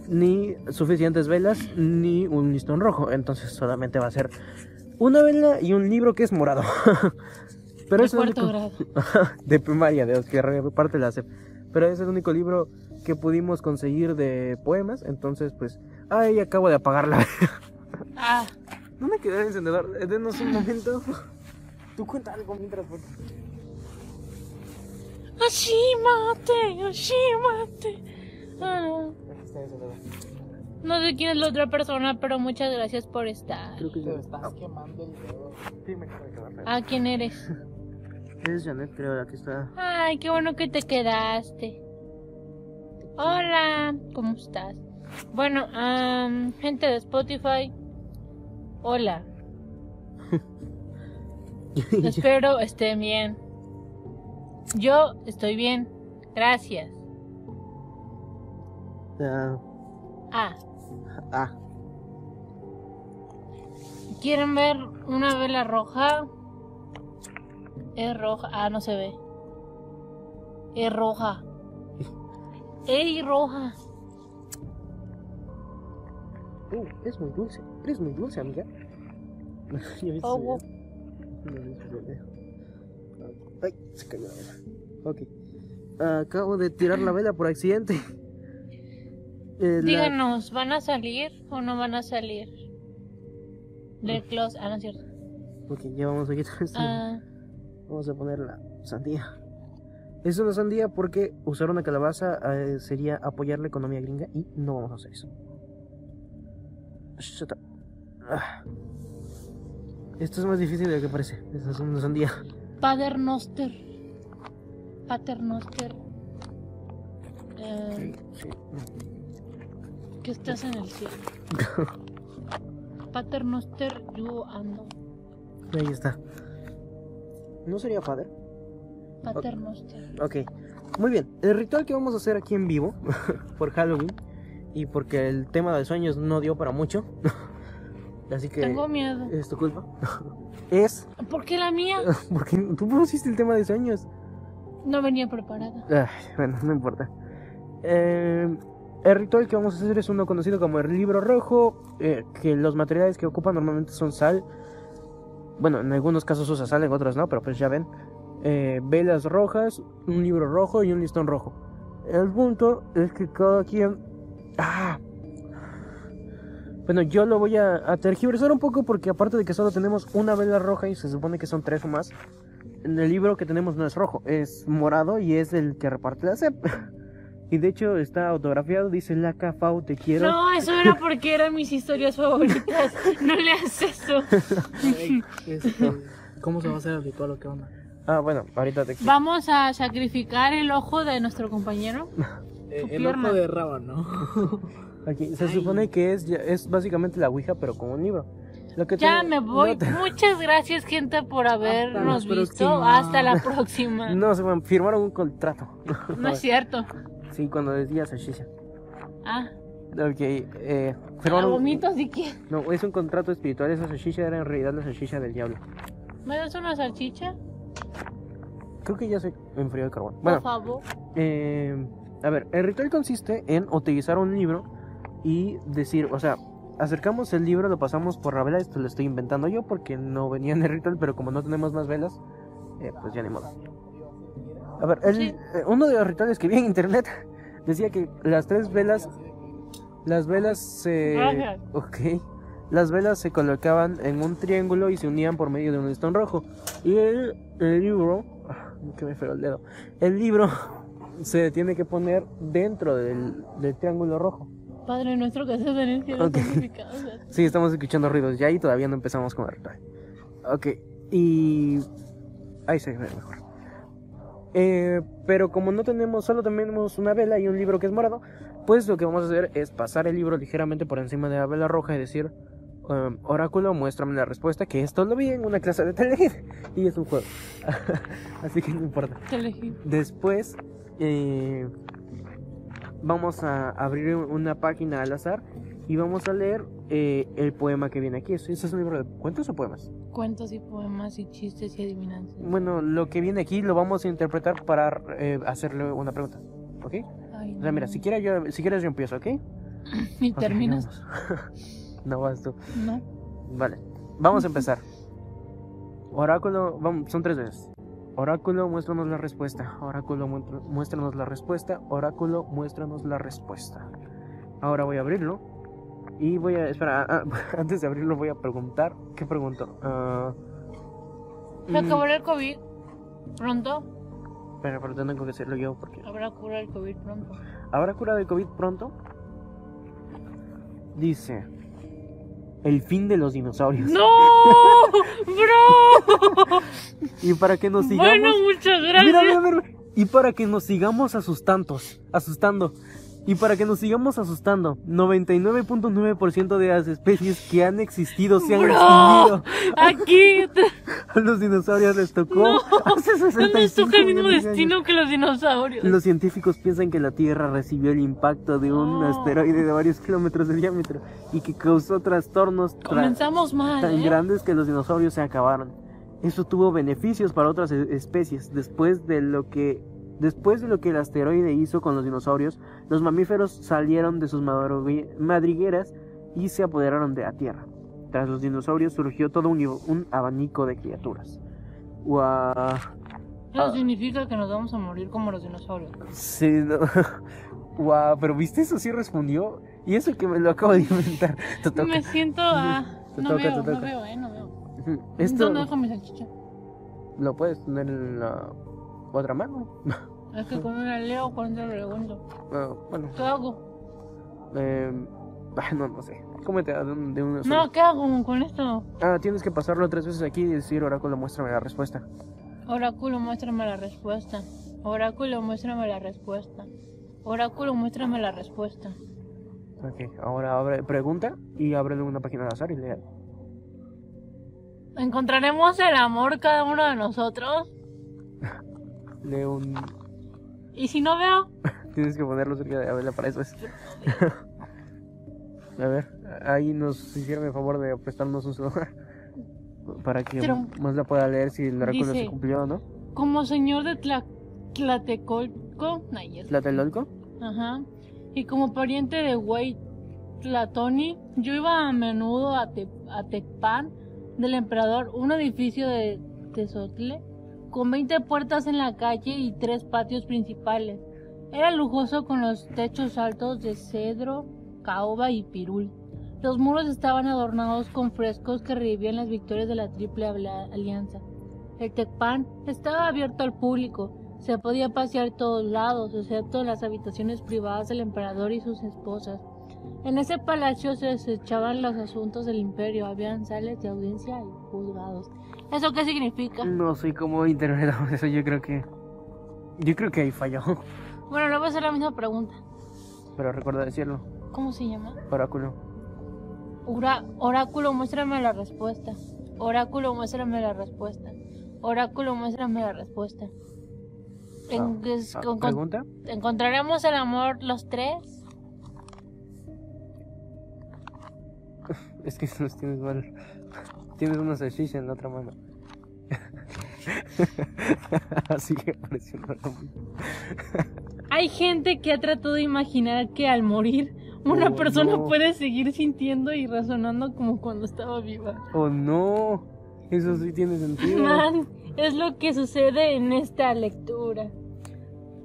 ni suficientes velas, ni un listón rojo. Entonces solamente va a ser una vela y un libro que es morado. Pero de es el cuarto único- grado. de primaria, de los que reparte la SEP. Pero es el único libro que pudimos conseguir de poemas. Entonces, pues, ay, acabo de apagarla. Ah, no me quedó el encendedor. Eh, Denos un momento. Tú cuenta algo mientras. porque- Ashimate, Ashimate. Ah, no sé quién es la otra persona, pero muchas gracias por estar. Creo que Te es estás quemando el dedo. Sí, me feo. Ah, ¿quién eres? Es Janet, creo, aquí está. Ay, qué bueno que te quedaste. Hola, ¿cómo estás? Bueno, am, gente de Spotify. Hola, espero estén bien. Yo estoy bien, gracias. Ah, ah, ¿quieren ver una vela roja? Es roja. Ah, no se ve. Es roja. ¡Ey, roja! uh, es muy dulce. Eres muy dulce, amiga. Oh, wow. Ay, se cayó la vela. Ok. Acabo de tirar la vela por accidente. Eh, Díganos, ¿van a salir o no van a salir? Del closet. Ah, no es cierto. Ok, ya vamos a quitar esto. Ah, Vamos a poner la sandía. Es una sandía porque usar una calabaza eh, sería apoyar la economía gringa y no vamos a hacer eso. Shut up. Ah. Esto es más difícil de lo que parece. Esta es una sandía. Paternoster. Paternoster. Eh, Sí. ¿Qué estás en el cielo? Paternoster, yo ando. Ahí está. ¿No sería padre? Paternoster. Ok. Muy bien. El ritual que vamos a hacer aquí en vivo por Halloween y porque el tema de sueños no dio para mucho. Así que Tengo miedo. es tu culpa. es ¿Por qué la mía? porque tú pusiste el tema de sueños. No venía preparada. Ay, bueno, no importa. Eh, el ritual que vamos a hacer es uno conocido como el libro rojo, eh, que los materiales que ocupa normalmente son sal. Bueno, en algunos casos usa sal, en otros no, pero pues ya ven. Eh, velas rojas, un libro rojo y un listón rojo. El punto es que cada quien... Ah. Bueno, yo lo voy a, a tergiversar un poco porque aparte de que solo tenemos una vela roja y se supone que son tres o más, en el libro que tenemos no es rojo, es morado y es el que reparte la CEP. Y de hecho está autografiado, dice Laca Fau, te quiero. No, eso era porque eran mis historias favoritas. No le hagas eso. Este, ¿Cómo se va a hacer el ritual o qué onda? Ah, bueno, ahorita te explico. Vamos a sacrificar el ojo de nuestro compañero. Eh, el pierna. ojo de rabo, ¿no? Aquí, se supone que es, ya- es básicamente la Ouija, pero con un libro. Lo que Ya me voy. No, te- Muchas gracias, gente, por habernos Hasta visto. próxima. Hasta la próxima. no, se firmaron un contrato. No es cierto. Sí, cuando decías Shisha. Ah, Ok, eh, la firmaron... vomito si quieres. No, es un contrato espiritual. Esa salchicha era en realidad la salchicha del diablo. ¿Me das una salchicha? Creo que ya se enfrió el carbón. Por Bueno, favor. eh, a ver, el ritual consiste en utilizar un libro y decir, o sea, acercamos el libro, lo pasamos por la vela. Esto lo estoy inventando yo porque no venía en el ritual, pero como no tenemos más velas, eh, pues ya ni modo. A ver, el- Sí. eh, uno de los rituales que vi en internet decía que las tres velas, las velas se, Gracias. ok, las velas se colocaban en un triángulo y se unían por medio de un listón rojo. Y el, el libro, que me fregó el dedo, el libro se tiene que poner dentro del, del triángulo rojo. Padre nuestro que estás en el cielo, Ok. santificado seas. Sí, estamos escuchando ruidos ya y todavía no empezamos con el ritual. Ok, y... Ahí se ve mejor. Eh, pero como no tenemos, solo tenemos una vela y un libro que es morado, pues lo que vamos a hacer es pasar el libro ligeramente por encima de la vela roja y decir, um, oráculo, muéstrame la respuesta, que esto lo vi en una clase de Telegram y es un juego. Así que no importa. Te elegí. Después eh, vamos a abrir una página al azar y vamos a leer eh, el poema que viene aquí. ¿Ese es un libro de cuentos o poemas? Cuentos y poemas y chistes y adivinanzas. Bueno, lo que viene aquí lo vamos a interpretar para eh, hacerle una pregunta. ¿Ok? Ay, O sea, mira, si quieres yo, si quieres yo empiezo, ¿ok? Y terminas. no vas tú. No. Vale, vamos a empezar. Oráculo, vamos, son tres veces. Oráculo, muéstranos la respuesta. Oráculo, muéstranos la respuesta. Oráculo, muéstranos la respuesta. Ahora voy a abrirlo. Y voy a. Espera, ah, antes de abrirlo voy a preguntar. ¿Qué pregunto? Ah, Se mm, acabará el COVID pronto. Pero, pero tengo que hacerlo yo porque. Habrá cura del COVID pronto. ¿Habrá cura de COVID pronto? Dice. El fin de los dinosaurios. ¡No! ¡Bro! Y para que nos sigamos. Bueno, muchas gracias. Mira, mira, mira. Y para que nos sigamos asustando, asustando. Y para que nos sigamos asustando, 99.9% de las especies que han existido se han extinguido. Aquí A los dinosaurios les tocó No. hace no 65 nos toca el mismo destino que los dinosaurios. Los científicos piensan que la Tierra recibió el impacto de un No. asteroide de varios kilómetros de diámetro y que causó trastornos tra- mal. tan ¿eh? grandes que los dinosaurios se acabaron. Eso tuvo beneficios para otras e- especies. Después de lo que después de lo que el asteroide hizo con los dinosaurios, los mamíferos salieron de sus madrigueras y se apoderaron de la Tierra. Tras los dinosaurios surgió todo un, un abanico de criaturas. Guau. Eso Ah. significa que nos vamos a morir como los dinosaurios. Sí, no. Guau, pero viste eso sí respondió. Y eso que me lo acabo de inventar. Me siento a... Te No toca, veo, te no veo, eh, no veo. Esto ¿Dónde dejo mi salchicha? lo puedes tener en la otra mano. Es que con una leo, otra pregunto. Ah, bueno, ¿Qué hago? eh, ah, no, no sé. Cómete de, un- de una No. ¿qué hago con esto? Ah, tienes que pasarlo tres veces aquí y decir, oráculo, muéstrame la respuesta. Oráculo, muéstrame la respuesta. Oráculo, muéstrame la respuesta. Oráculo, muéstrame la respuesta. Ok, ahora abre, pregunta y ábrele una página al azar y lea. ¿Encontraremos el amor cada uno de nosotros? Lee un... ¿Y si no veo? Tienes que ponerlo cerca de Abela para eso es. A ver, ahí nos hicieron el favor de prestarnos un celular. Para que Pero- más la pueda leer si el oráculo Dice- se cumplió o no. Como señor de Tla Tlatecolco, ¿Tlatelolco? ajá, y como pariente de Güey Tlatoni, yo iba a menudo a, Te- a Tecpan del emperador, un edificio de Tezotle, con 20 puertas en la calle y tres patios principales. Era lujoso con los techos altos de cedro, caoba y pirul. Los muros estaban adornados con frescos que revivían las victorias de la Triple Alianza. El Tecpan estaba abierto al público. Se podía pasear todos lados, excepto las habitaciones privadas del emperador y sus esposas. En ese palacio se desechaban los asuntos del imperio, habían sales de audiencia y juzgados. ¿Eso qué significa? No sé cómo interpretamos eso, yo creo que... Yo creo que ahí falló. Bueno, le voy a hacer la misma pregunta. Pero recuerda decirlo. ¿Cómo se llama? Oráculo. Oráculo, muéstrame la respuesta. Oráculo, muéstrame la respuesta. Oráculo, muéstrame la respuesta. En- es- Ah, con- ¿Pregunta? ¿Encontraremos el amor los tres? Es que los tienes mal. Tienes una salchicha en la otra mano. Así que pareció una. Hay gente que ha tratado de imaginar que al morir una Oh, persona no. puede seguir sintiendo y razonando como cuando estaba viva. Oh no, eso sí tiene sentido. Man, es lo que sucede en esta lectura.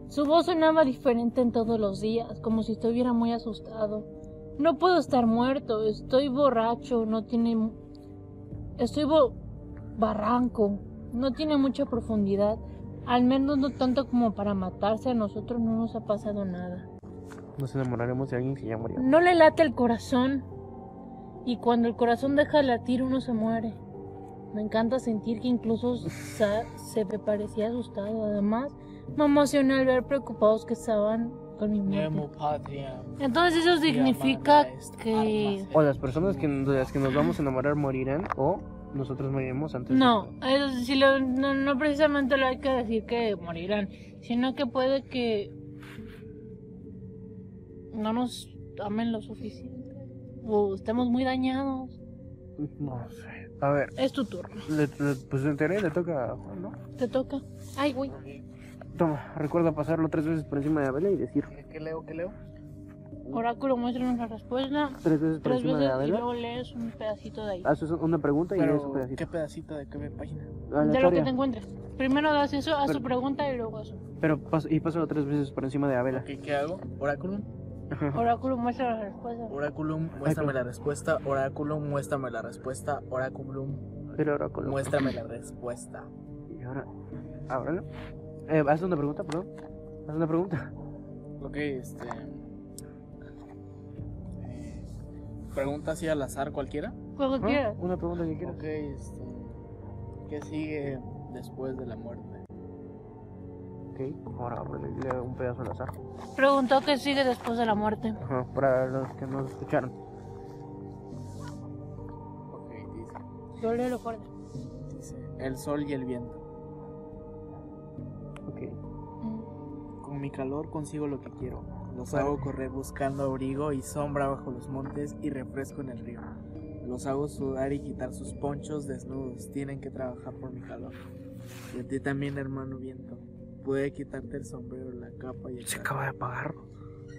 Su voz sonaba diferente en todos los días, como si estuviera muy asustado. No puedo estar muerto, estoy borracho, no tiene... Estoy bo- barranco, no tiene mucha profundidad. Al menos no tanto como para matarse, a nosotros no nos ha pasado nada. Nos enamoraremos de alguien que ya murió. No le late el corazón. Y cuando el corazón deja de latir, uno se muere. Me encanta sentir que incluso se me parecía asustado. Además, me emocionó al ver preocupados que estaban con mi muerte. Entonces eso significa que... O las personas que, de las que nos vamos a enamorar morirán o nosotros moriremos antes. de- No, eso sí lo- no, no precisamente lo hay que decir que morirán, sino que puede que no nos amen lo suficiente o estemos muy dañados. No sé. A ver, Es tu turno. le, le- pues en teoría le toca a Juan, ¿no? Te toca. Ay, güey. Toma, recuerda pasarlo tres veces por encima de Abela y decir ¿Qué, qué leo? ¿Qué leo? Oráculo, muéstranos la respuesta. tres veces por Tres encima veces de y Abela. luego lees un pedacito de ahí. Haces una pregunta y lees un Pero, pedacito. ¿qué pedacito de qué página? De lo que Aleatoria. te encuentres. Primero das eso, haz Pero- pregunta y luego eso. Pero pas- y pásalo tres veces por encima de Abela. Ok, ¿Qué hago? Oráculum. Ajá. Oráculo, muestra la respuesta. Oráculum, muéstrame la respuesta. Oráculum, muéstrame la respuesta. Oráculum, El oráculo. muéstrame la respuesta. Y ahora, ábrelo. Eh, haz una pregunta, perdón. Haz una pregunta. Ok, este. eh, Pregunta así al azar cualquiera. ¿Ah? quieras. Una pregunta que quieras. Ok, este. ¿Qué sigue después de la muerte? Ok, ahora lee un pedazo al azar. Preguntó qué sigue después de la muerte. Ajá, para los que nos escucharon. Ok, dice. Yo leo lo fuerte. Dice: El sol y el viento. Mi calor consigo lo que quiero. Los hago correr buscando abrigo y sombra bajo los montes y refresco en el río. Los hago sudar y quitar sus ponchos desnudos. Tienen que trabajar por mi calor. Y a ti también, hermano viento. Puede quitarte el sombrero, la capa y el Se acaba de apagar.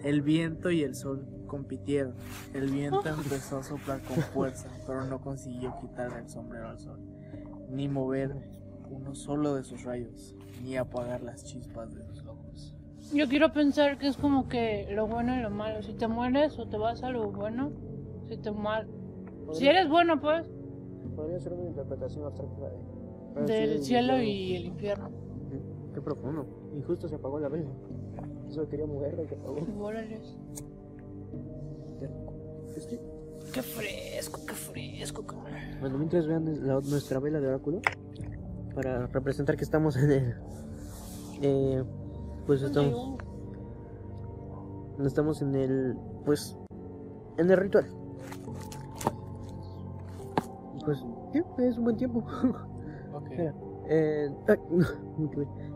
El viento y el sol compitieron. El viento empezó a soplar con fuerza, pero no consiguió quitarle el sombrero al sol, ni mover uno solo de sus rayos, ni apagar las chispas de. Yo quiero pensar que es como que lo bueno y lo malo. Si te mueres o te vas a lo bueno, si te mal. Si eres bueno, pues, Podría ser una interpretación abstracta de... del cielo y el infierno. Qué profundo. Y justo se apagó la vela. Eso quería y se apagó. Órales. Es que... Qué fresco, qué fresco. qué- Bueno, mientras vean la- nuestra vela de oráculo, para representar que estamos en el... Eh, pues estamos... Estamos en el... Pues... En el ritual. Pues... sí, es un buen tiempo. Ok. Mira, eh, ay, mucho bien.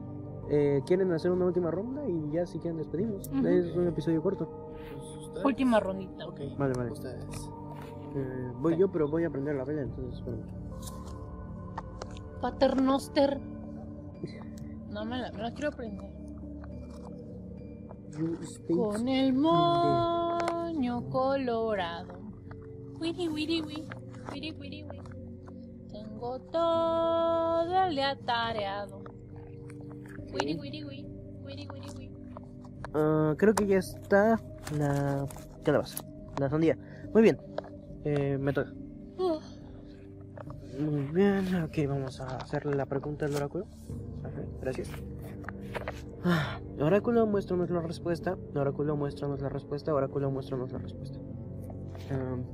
Eh, ¿Quieren hacer una última ronda? Y ya si quieren despedimos. Es un episodio corto. Pues, ¿ustedes? Última rondita. Ok. Vale, vale. Ustedes. Eh, voy yo, pero voy a aprender la vela, entonces espérame. Paternoster. No me la, me la quiero aprender. Con el moño colorado. Wiri, wiri, wiri. Wiri, wiri. Tengo todo el día tareado. Wiri, wiri, wiri. Wiri, wiri, wiri. Ah, creo que ya está la calabaza, la sandía. Muy bien, eh, me toca. Uf, Muy bien, ok, vamos a hacerle la pregunta al oráculo. Ajá, gracias. Ah, oráculo, muéstranos la respuesta. Oráculo, muéstranos la respuesta. Oráculo, muéstranos la respuesta. Am,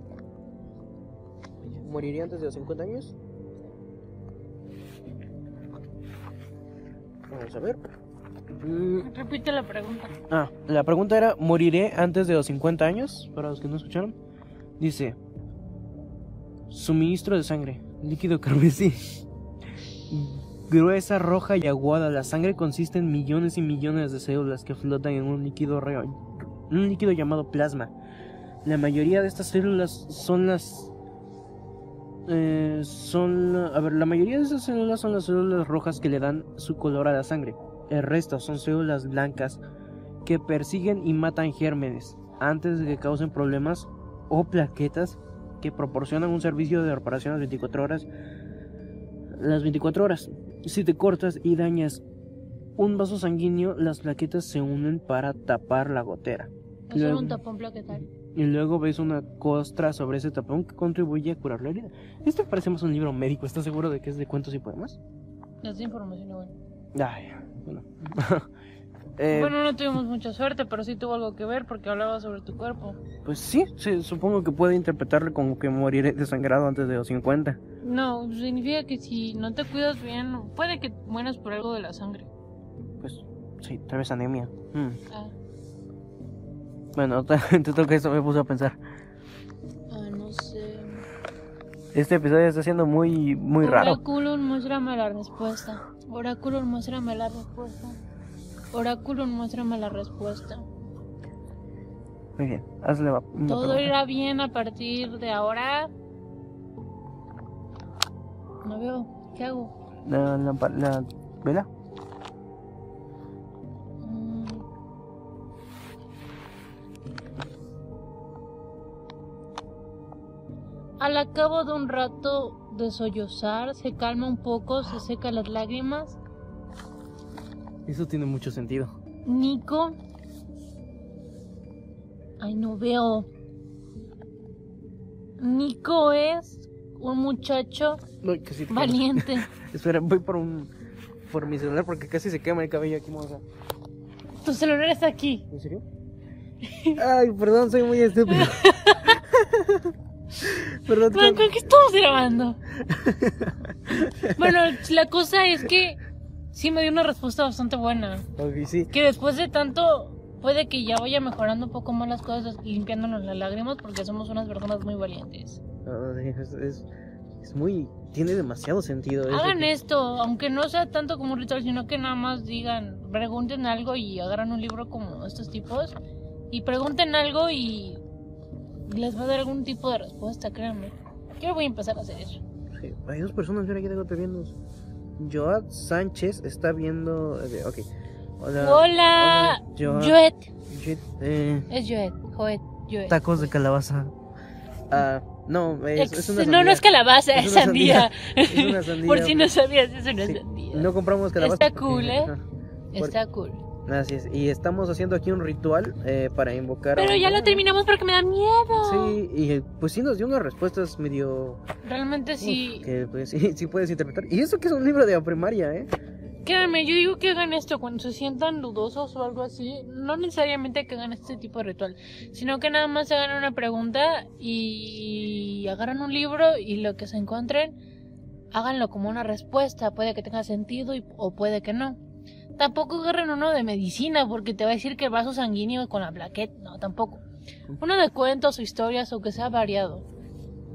¿Moriría antes de los 50 años? Vamos a ver. Mm, Repite la pregunta. Ah, la pregunta era, ¿moriré antes de los 50 años? Para los que no escucharon. Dice, suministro de sangre, líquido carmesí, gruesa, roja y aguada. La sangre consiste en millones y millones de células que flotan en un líquido, un líquido llamado plasma. La mayoría de estas células son las... eh, son... A ver, la mayoría de estas células son las células rojas que le dan su color a la sangre. El resto son células blancas que persiguen y matan gérmenes antes de que causen problemas o plaquetas que proporcionan un servicio de reparación las 24 horas. Las 24 horas. Si te cortas y dañas un vaso sanguíneo, las plaquetas se unen para tapar la gotera. Luego- un tapón plaquetario. Y luego ves una costra sobre ese tapón que contribuye a curar la herida. Este parece más un libro médico. ¿Estás seguro de que es de cuentos y poemas? Información es buena. Ay, bueno. Eh, Bueno, no tuvimos mucha suerte, pero sí tuvo algo que ver porque hablaba sobre tu cuerpo. Pues sí, sí, supongo que puede interpretarlo como que moriré desangrado antes de los 50. No, significa que si no te cuidas bien, puede que mueras por algo de la sangre. Pues sí, tal vez anemia. Mm. Ah, Bueno, te toca eso, me puse a pensar. ah, no sé. Este episodio está siendo muy, muy raro. Oráculo, muéstrame la respuesta. Oráculo, muéstrame la respuesta. Oráculo, muéstrame la respuesta. Muy bien, hazle va- una Todo pregunta. irá bien a partir de ahora. No veo. ¿Qué hago? La vela. Mm. Al cabo de un rato de sollozar, se calma un poco, se seca las lágrimas. Eso tiene mucho sentido. Nico. Ay, no veo. Nico es un muchacho te- valiente. Espera, voy por un por mi celular porque casi se quema el cabello aquí, vamos a... Tu celular está aquí. ¿En serio? Ay, perdón, soy muy estúpido. perdón, con- creo que estamos grabando. Bueno, la cosa es que sí me dio una respuesta bastante buena. Ok, sí. Que después de tanto, puede que ya vaya mejorando un poco más las cosas, limpiándonos las lágrimas, porque somos unas personas muy valientes. Ah, es, es, es muy... Tiene demasiado sentido. eso Hagan que- esto, aunque no sea tanto como un ritual, sino que nada más digan, pregunten algo y agarran un libro como estos tipos y pregunten algo y les va a dar algún tipo de respuesta, créanme. Yo voy a empezar a hacer eso. Sí, Hay dos personas, mira, aquí tengo te viendo. Joad Sánchez está viendo... eh, Ok. Hola. Hola, Joad. Joet. Joet, eh, Es Joet, Joet, Joet. tacos de calabaza. Ah, no, es, es una no, no sandía. es calabaza, es, Es una sandía. Es una sandía. Por si no sabías, es una Sí, sandía. No compramos calabaza. Está porque- cool, ¿eh? Ajá. Está cool. Así es. Y estamos haciendo aquí un ritual eh, para invocar. Pero ya lo terminamos porque me da miedo. Sí, y pues sí nos dio unas respuestas medio. Realmente sí. Que pues sí, sí puedes interpretar. Y eso que es un libro de primaria, ¿eh? Créanme, yo digo que hagan esto cuando se sientan dudosos o algo así. No necesariamente que hagan este tipo de ritual, sino que nada más hagan una pregunta y agarran un libro y lo que se encuentren, háganlo como una respuesta. Puede que tenga sentido y- o puede que no. Tampoco agarren uno de medicina porque te va a decir que el vaso sanguíneo con la plaqueta. No, tampoco. Uno de cuentos o historias o que sea variado.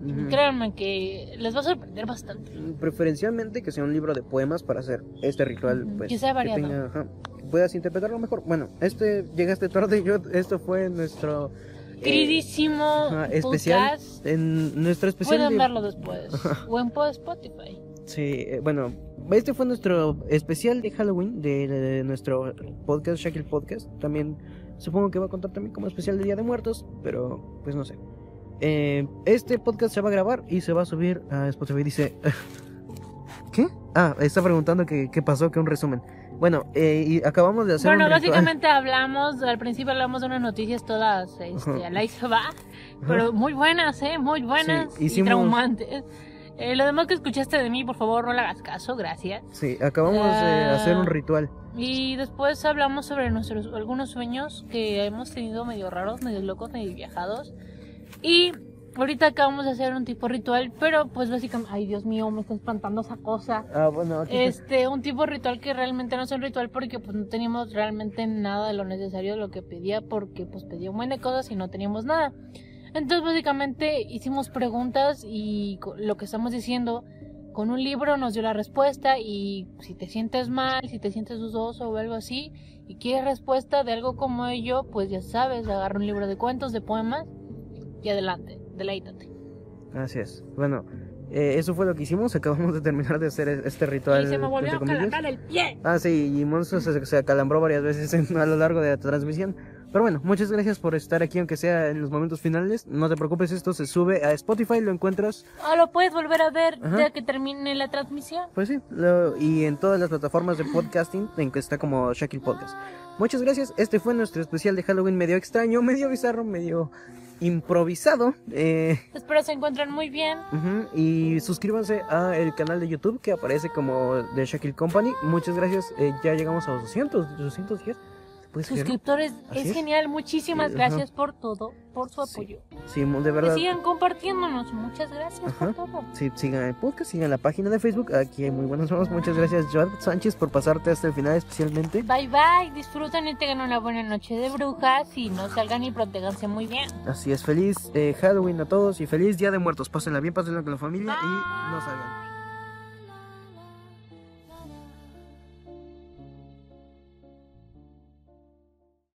Ujú. Créanme que les va a sorprender bastante. Preferencialmente que sea un libro de poemas para hacer este ritual. Ujú, Pues, que sea variado. tenga- ajá, que puedas interpretarlo mejor. Bueno, este llegaste tarde. Yo, esto fue nuestro. eh, Queridísimo ajá, especial. podcast. En nuestro especial. Pueden de- verlo después. o en po- Spotify. Sí, eh, bueno, este fue nuestro especial de Halloween de, de nuestro podcast, Shackle Podcast. También supongo que va a contar también como especial de Día de Muertos, pero pues no sé. Eh, este podcast se va a grabar y se va a subir a Spotify. Dice, ¿qué? Ah, está preguntando que- qué pasó, que un resumen. Bueno, eh, y acabamos de hacer Bueno, un básicamente hablamos, al principio hablamos de unas noticias todas este, Ajá. a la va, pero muy buenas, ¿eh? Muy buenas Sí, y hicimos- traumantes. Eh, lo demás que escuchaste de mí, por favor, no le hagas caso, gracias. Sí, acabamos de Ah. hacer un ritual. Y después hablamos sobre nuestros algunos sueños que hemos tenido medio raros, medio locos, medio viajados. Y ahorita acabamos de hacer un tipo ritual, pero pues básicamente, ay Dios mío, me está espantando esa cosa. Ah, bueno, aquí Este, un tipo ritual que realmente no es un ritual porque pues no teníamos realmente nada de lo necesario de lo que pedía porque pues pedía un buen de cosas y no teníamos nada. Entonces básicamente hicimos preguntas y lo que estamos diciendo con un libro nos dio la respuesta y si te sientes mal, si te sientes dudoso o algo así y quieres respuesta de algo como ello, pues ya sabes, agarra un libro de cuentos, de poemas y adelante, deleítate. Así es. Bueno, eh, eso fue lo que hicimos. Acabamos de terminar de hacer este ritual. y se me volvió a calambrar el pie. Ah, sí, y Monzo se, se acalambró varias veces en- a lo largo de la transmisión. Pero bueno, muchas gracias por estar aquí, aunque sea en los momentos finales. No te preocupes, esto se sube a Spotify, lo encuentras, O lo puedes volver a ver Ajá. ya que termine la transmisión. pues sí, lo- y en todas las plataformas de podcasting, en que está como Shackle Podcast. Muchas gracias, este fue nuestro especial de Halloween medio extraño, medio bizarro, medio improvisado. Eh, Espero se encuentren muy bien. Ujú, Y suscríbanse a el canal de YouTube que aparece como The Shackle Company. Muchas gracias. eh, ya llegamos a los 200, 210. ¿Puedes creerlo? Suscriptores, es es. genial. Muchísimas Sí, gracias por todo, por su apoyo. Sí, de Que verdad. sigan compartiéndonos. Muchas gracias Ajá. por todo. Sí, sigan el podcast, sigan la página de Facebook. Aquí hay muy buenos juegos. Muchas gracias, Joad Sánchez, por pasarte hasta el final especialmente. Bye bye, disfruten y tengan una buena noche de brujas y no salgan y protéganse muy bien. Así es, feliz eh, Halloween a todos y feliz Día de Muertos. Pásenla bien, pásenla con la familia y no salgan.